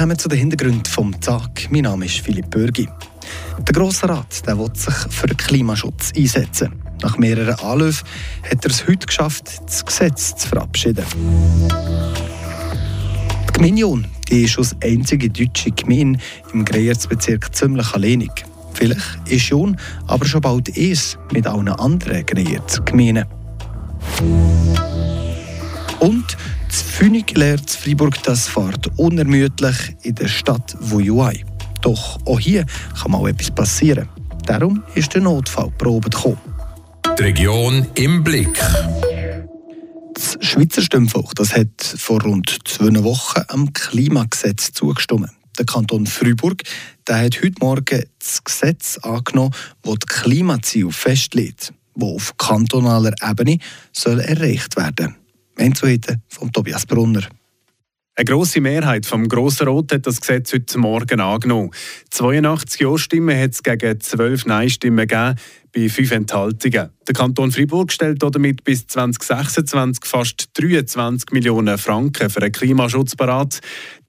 kommen zu den Hintergründen vom Tag. Mein Name ist Philipp Bürgi. Der Grosse Rat der will sich für den Klimaschutz einsetzen. Nach mehreren Anläufen hat er es heute geschafft, das Gesetz zu verabschieden. Die Gemeinde die ist als einzige deutsche Gemeinde im Greiersbezirk ziemlich alleinig. Vielleicht ist Jon aber schon bald eins mit allen anderen Greierz-Gemeinden. Und das Pfünig lernt Freiburg das fährt unermüdlich in der Stadt Vujuai. Doch auch hier kann mal etwas passieren. Darum ist der Notfall probiert gekommen. Die Region im Blick. Das Schweizer Stimmvolk das hat vor rund zwei Wochen am Klimagesetz zugestimmt. Der Kanton Freiburg der hat heute Morgen das Gesetz angenommen, das die Klimaziele festlegt, die auf kantonaler Ebene soll erreicht werden Einzelheiten von Tobias Brunner. Eine grosse Mehrheit vom Grossen Rot hat das Gesetz heute Morgen angenommen. 82 Ja-Stimmen hat es gegen 12 Nein-Stimmen gegeben, bei 5 Enthaltungen. Der Kanton Freiburg stellt damit bis 2026 fast 23 Millionen Franken für einen Klimaschutz parat.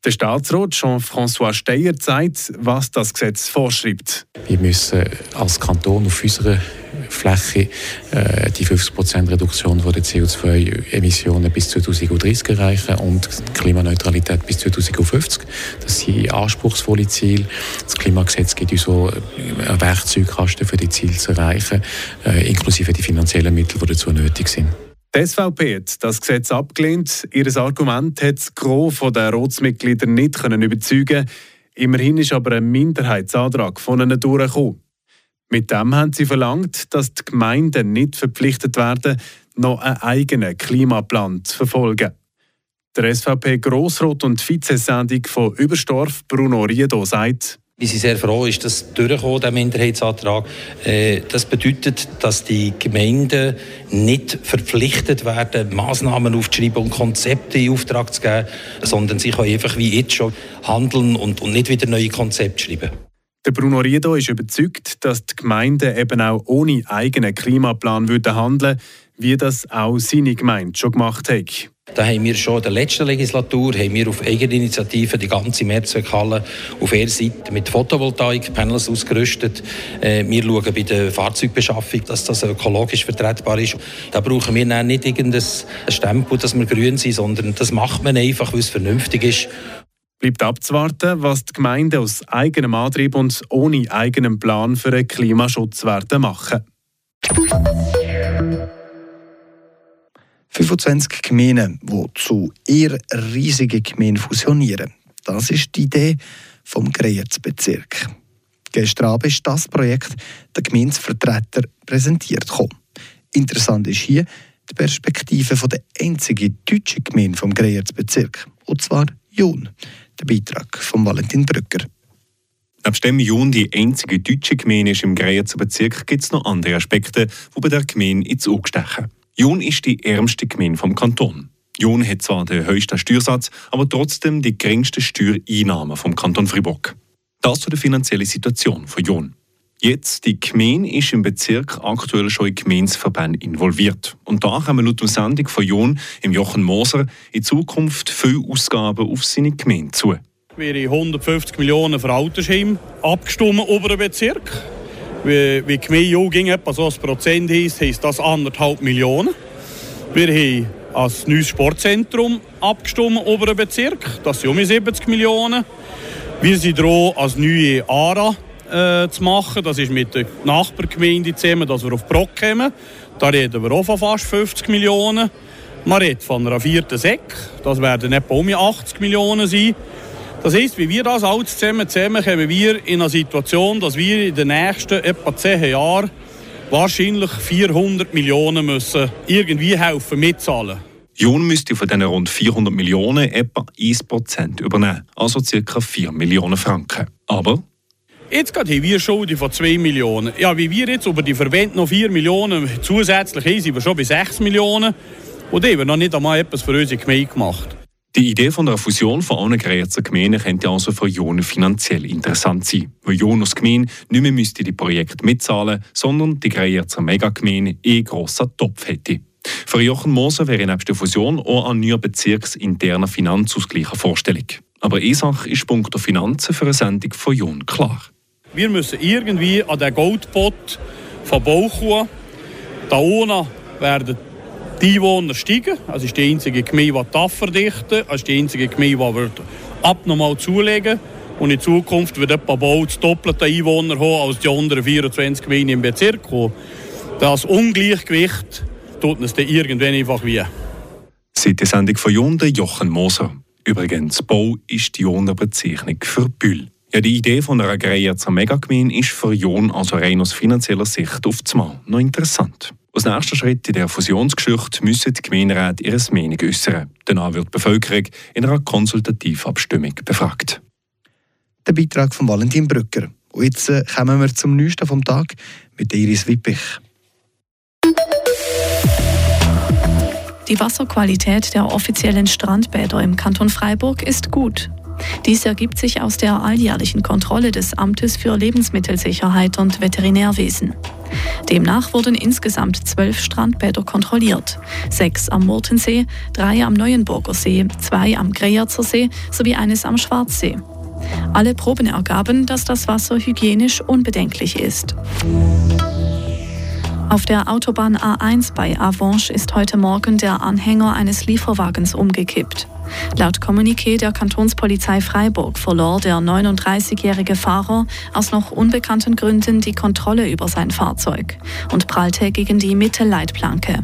Der Staatsrat Jean-François Steyer zeigt, was das Gesetz vorschreibt. Wir müssen als Kanton auf unserer Fläche äh, die 50% Reduktion der CO2-Emissionen bis 2030 erreichen und Klimaneutralität bis 2050. Das sind anspruchsvolle Ziele. Das Klimagesetz gibt uns so einen Werkzeugkasten für die Ziele zu erreichen, äh, inklusive die finanziellen Mittel, die dazu nötig sind. Die SVP hat das Gesetz abgelehnt. Ihr Argument hat das Gros der Ratsmitglieder nicht können überzeugen Immerhin ist aber ein Minderheitsantrag von ihnen durchgekommen. Mit dem haben sie verlangt, dass die Gemeinden nicht verpflichtet werden, noch einen eigenen Klimaplan zu verfolgen. Der SVP-Grossrot und Vizesendung von Überstorf, Bruno Riedo, sagt, wir sind sehr froh, ist das durchgekommen, der Minderheitsantrag. Äh, das bedeutet, dass die Gemeinden nicht verpflichtet werden, Maßnahmen aufzuschreiben und Konzepte in Auftrag zu geben, sondern sie können einfach wie jetzt schon handeln und, nicht wieder neue Konzepte schreiben. Der Bruno Riedo ist überzeugt, dass die Gemeinden eben auch ohne eigenen Klimaplan würden handeln wie das auch seine Gemeinde schon gemacht hat. Da haben wir schon in der letzten Legislatur haben wir auf eigene Initiative die ganze Mehrzweckhalle auf ihrer Seite mit Photovoltaik-Panels ausgerüstet. Äh, wir schauen bei der Fahrzeugbeschaffung, dass das ökologisch vertretbar ist. Da brauchen wir nicht irgendein Stempel, dass wir grün sind, sondern das macht man einfach, weil es vernünftig ist. Bleibt abzuwarten, was die Gemeinden aus eigenem Antrieb und ohne eigenen Plan für einen Klimaschutz werden machen. 25 Gemeinden, die zu eher riesigen Gemeinden fusionieren. Das ist die Idee vom Greierzbezirk. Gestern Abend ist das Projekt der Gemeindevertreter präsentiert gekommen. Interessant ist hier die Perspektive der einzigen deutschen Gemeinde vom Greierzbezirk, und zwar Jun. Der Beitrag von Valentin Brücker. Neben dem Jun die einzige deutsche Gemeinde ist im Greierzer Bezirk, gibt es noch andere Aspekte, die bei der Gemeinde ins Auge stechen. Jun ist die ärmste Gemeinde vom Kanton. Jun hat zwar den höchsten Steuersatz, aber trotzdem die geringste Steuereinnahmen vom Kanton Fribourg. Das zu der finanziellen Situation von Jun. Jetzt, die Gemeinde ist im Bezirk aktuell schon in Gemeinsverbände involviert. Und da wir laut der Sendung von Jon im Jochen Moser in Zukunft viele Ausgaben auf seine Gemeinde zu. Wir haben 150 Millionen für Altersheim abgestimmt über den Bezirk. Wie, wie die Gemeinde ging etwa so ein Prozent heisst, heisst das anderthalb Millionen. Wir haben als neues Sportzentrum abgestimmt über den Bezirk. Das sind um 70 Millionen. Wir sind dran als neue ARA äh, zu machen. Das ist mit der Nachbargemeinde zusammen, dass wir auf Brock kommen. Da reden wir auch von fast 50 Millionen. Man redet von einer vierten Säck. Das werden etwa um 80 Millionen sein. Das heisst, wie wir das alles zusammen zusammen kommen wir in eine Situation, dass wir in den nächsten etwa 10 Jahren wahrscheinlich 400 Millionen müssen irgendwie helfen mitzahlen. Jun müsste von diesen rund 400 Millionen etwa 1% übernehmen, also ca. 4 Millionen Franken. Aber Jetzt haben wir Schulden von 2 Millionen. Ja, wie wir jetzt über die Verwendung noch 4 Millionen zusätzlich haben, sind wir schon bei 6 Millionen. Und wir noch nicht einmal etwas für unsere Gemeinde gemacht. Die Idee von der Fusion von allen Grazer Gemeinden könnte also für Jonen finanziell interessant sein. Weil Jon als Gemeinde nicht mehr müsste die Projekte mitzahlen, sondern die Grazer Megagemeinde eh grosser Topf hätte. Für Jochen Moser wäre nebst der Fusion auch ein neuer bezirksinterner Finanzausgleich eine Vorstellung. Aber eine Sache ist Punkt der Finanzen für eine Sendung von Jon klar. Wir müssen irgendwie an den Goldpot von Bauchkuh. Da unten werden die Einwohner steigen. Das ist die einzige Gemeinde, die TAF verdichten. Das ist die einzige Gemeinde, die abnormal zulegen Und in Zukunft wird etwa bald das doppelte Einwohner haben als die anderen 24 Gemeinden im Bezirk. Das Ungleichgewicht tut uns dann irgendwann einfach wie. Seit der Sendung von Jonde Jochen Moser. Übrigens, Bau ist die Joner Bezeichnung für Bühl. Ja, die Idee von einer Greyerzer Megagemeinde ist für Jon also rein aus finanzieller Sicht auf das Mal noch interessant. Als nächster Schritt in der Fusionsgeschichte müssen die Gemeinderäte ihre Meinung äußern. Danach wird die Bevölkerung in einer Konsultativabstimmung befragt. Der Beitrag von Valentin Brücker. Und jetzt äh, kommen wir zum Neuesten vom Tag mit Iris Wippich. Die Wasserqualität der offiziellen Strandbäder im Kanton Freiburg ist gut. Dies ergibt sich aus der alljährlichen Kontrolle des Amtes für Lebensmittelsicherheit und Veterinärwesen. Demnach wurden insgesamt zwölf Strandbäder kontrolliert. Sechs am Murtensee, drei am Neuenburger See, zwei am Greyerzer See sowie eines am Schwarzsee. Alle Proben ergaben, dass das Wasser hygienisch unbedenklich ist. Auf der Autobahn A1 bei Avanche ist heute Morgen der Anhänger eines Lieferwagens umgekippt. Laut Kommuniqué der Kantonspolizei Freiburg verlor der 39-jährige Fahrer aus noch unbekannten Gründen die Kontrolle über sein Fahrzeug und prallte gegen die Mittelleitplanke.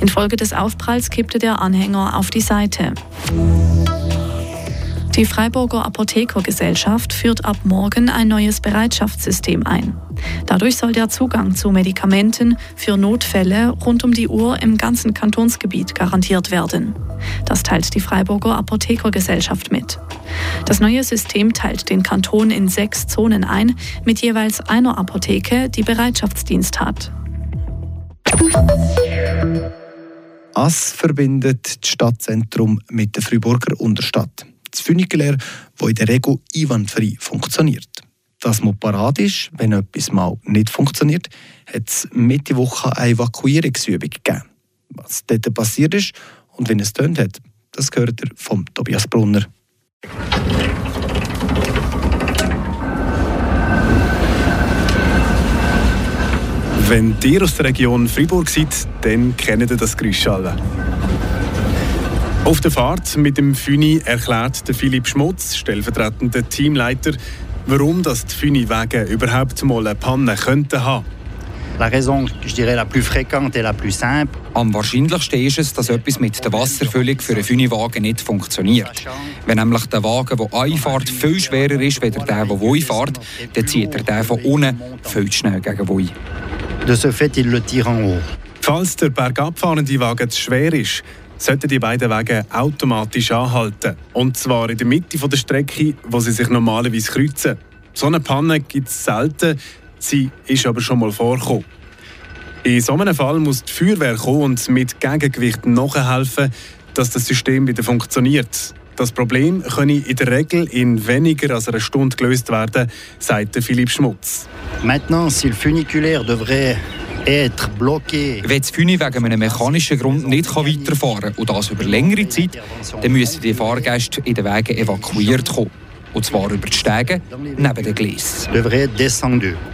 Infolge des Aufpralls kippte der Anhänger auf die Seite. Die Freiburger Apothekergesellschaft führt ab morgen ein neues Bereitschaftssystem ein. Dadurch soll der Zugang zu Medikamenten für Notfälle rund um die Uhr im ganzen Kantonsgebiet garantiert werden. Das teilt die Freiburger Apothekergesellschaft mit. Das neue System teilt den Kanton in sechs Zonen ein, mit jeweils einer Apotheke, die Bereitschaftsdienst hat. AS verbindet das Stadtzentrum mit der Freiburger Unterstadt das Funikular, das in der Regel einwandfrei funktioniert. Das muss parat ist, wenn etwas mal nicht funktioniert, hat es Mitte Woche eine Evakuierungsübung gegeben. Was dort passiert ist und wie es tönt hat, das gehört ihr vom Tobias Brunner. Wenn ihr aus der Region Fribourg seid, dann kennt ihr das Geräusch alle. Auf der Fahrt mit dem Füni erklärt der Philipp Schmutz, stellvertretender Teamleiter, warum das die Füni-Wege überhaupt mal eine Panne könnten haben. La raison, je dirais, la plus fréquente et la plus simple. Am wahrscheinlichsten ist es, dass etwas mit der Wasserfüllung für einen Füniwagen nicht funktioniert. Wenn nämlich der Wagen, der einfahrt, viel schwerer ist als der, der Woi fährt, dann zieht er den von unten viel schnell gegen Woi. De ce fait, il le tire en haut. Falls der bergabfahrende Wagen zu schwer ist, sollten die beiden Wege automatisch anhalten. Und zwar in der Mitte der Strecke, wo sie sich normalerweise kreuzen. So eine Panne gibt es selten, sie ist aber schon mal vorgekommen. In so einem Fall muss die Feuerwehr kommen und mit Gegengewicht nachhelfen, dass das System wieder funktioniert. Das Problem könne in der Regel in weniger als einer Stunde gelöst werden, sagt Philipp Schmutz. Maintenant, si le funiculaire devrait wenn das Füni wegen einem mechanischen Grund nicht weiterfahren kann und das über längere Zeit, dann müssen die Fahrgäste in den Wegen evakuiert kommen. Und zwar über die Stege neben den Gleisen.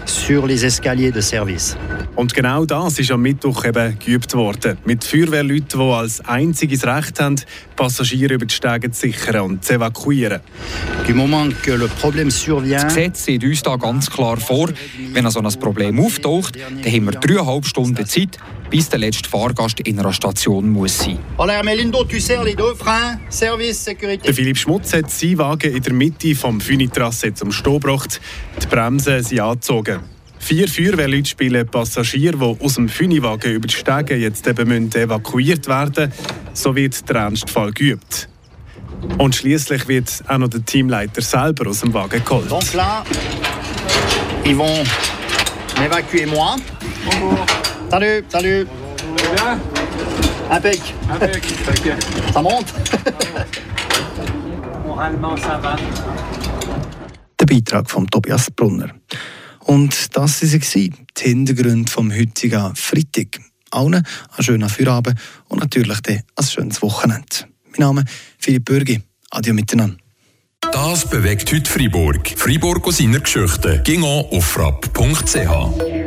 sur les escaliers de service. Und genau das ist am Mittwoch eben geübt worden. Mit Feuerwehrleuten, die als einziges Recht haben, Passagiere über die Stege zu sichern und zu evakuieren. Das Gesetz sieht uns da ganz klar vor, wenn so ein Problem auftaucht, dann haben wir dreieinhalb Stunden Zeit, bis der letzte Fahrgast in einer Station muss sein. Der Philipp Schmutz hat seinen Wagen in der Mitte vom Fünitrasse zum Stehen gebracht. Die Bremsen sind angezogen. Vier Feuerwehrleute spielen Passagiere, die aus dem Füniwagen über die Stege jetzt eben evakuiert werden müssen. So wird der Ernstfall geübt. Und schließlich wird auch noch der Teamleiter selber aus dem Wagen geholt. Donc là, ils vont m'évacuer moi. Bonjour. Salut, salut. Bien. Impec. Impec. Ça monte. Moralement, ça va. Der Beitrag von Tobias Brunner. Und das waren sie, die Hintergründe vom heutigen Freitag. Allen einen schönen Feierabend und natürlich ein schönes Wochenende. Mein Name ist Philipp Bürgi. Adieu miteinander. Das bewegt heute Freiburg. Freiburg aus seiner Geschichte. Ging auf frapp.ch.